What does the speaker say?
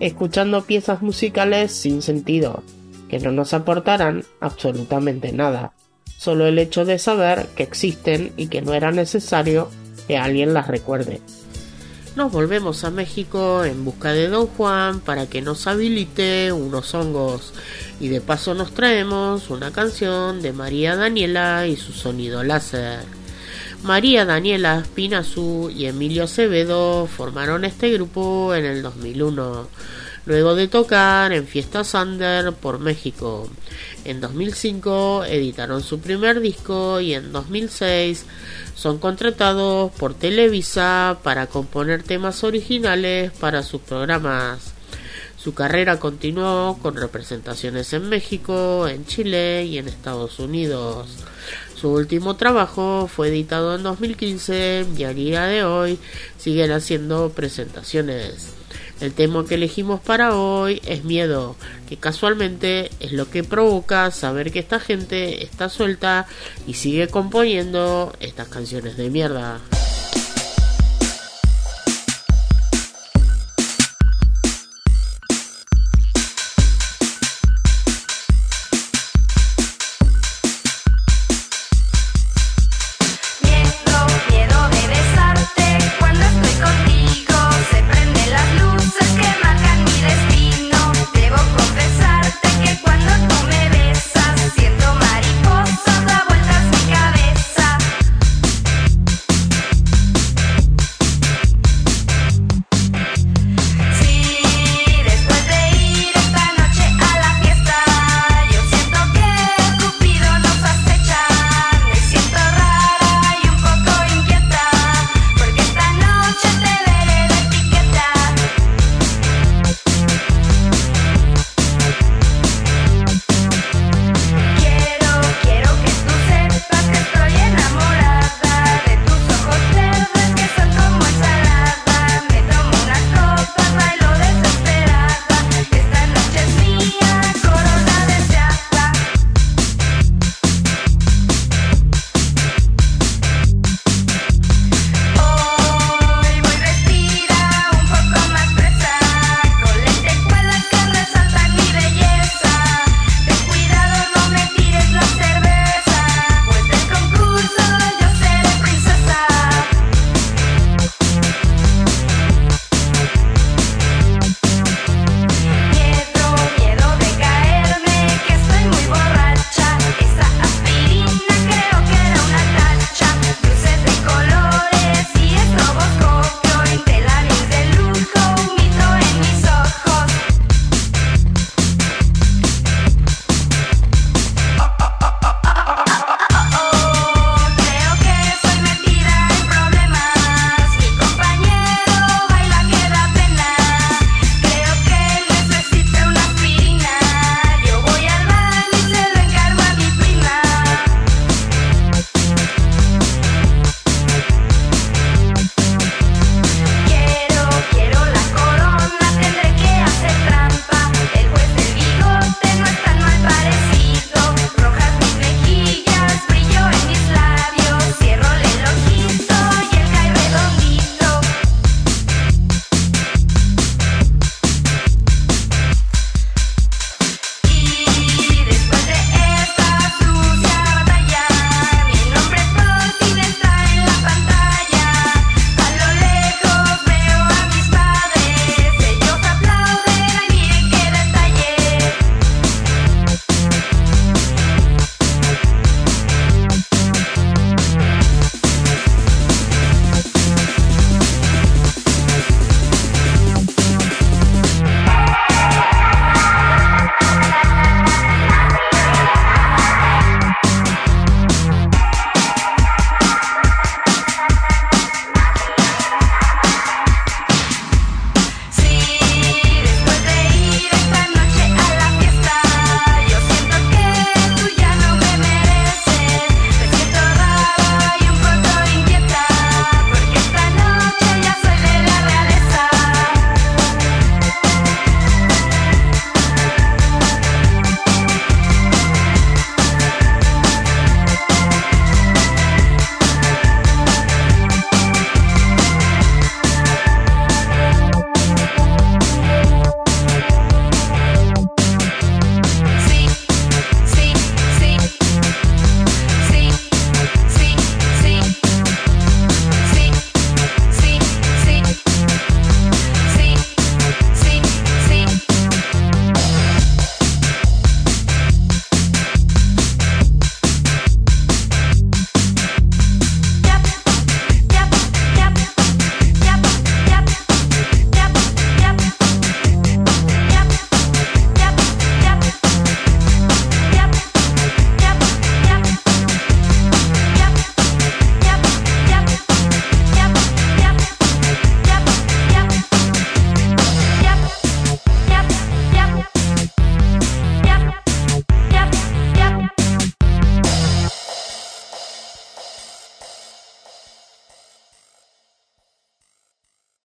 escuchando piezas musicales sin sentido, que no nos aportarán absolutamente nada, solo el hecho de saber que existen y que no era necesario que alguien las recuerde. Nos volvemos a México en busca de Don Juan para que nos habilite unos hongos y de paso nos traemos una canción de María Daniela y su sonido láser. María Daniela Spinazú y Emilio Acevedo formaron este grupo en el 2001, luego de tocar en Fiesta Sander por México. En 2005 editaron su primer disco y en 2006 son contratados por Televisa para componer temas originales para sus programas. Su carrera continuó con representaciones en México, en Chile y en Estados Unidos. Su último trabajo fue editado en 2015 y a día de hoy siguen haciendo presentaciones. El tema que elegimos para hoy es miedo, que casualmente es lo que provoca saber que esta gente está suelta y sigue componiendo estas canciones de mierda.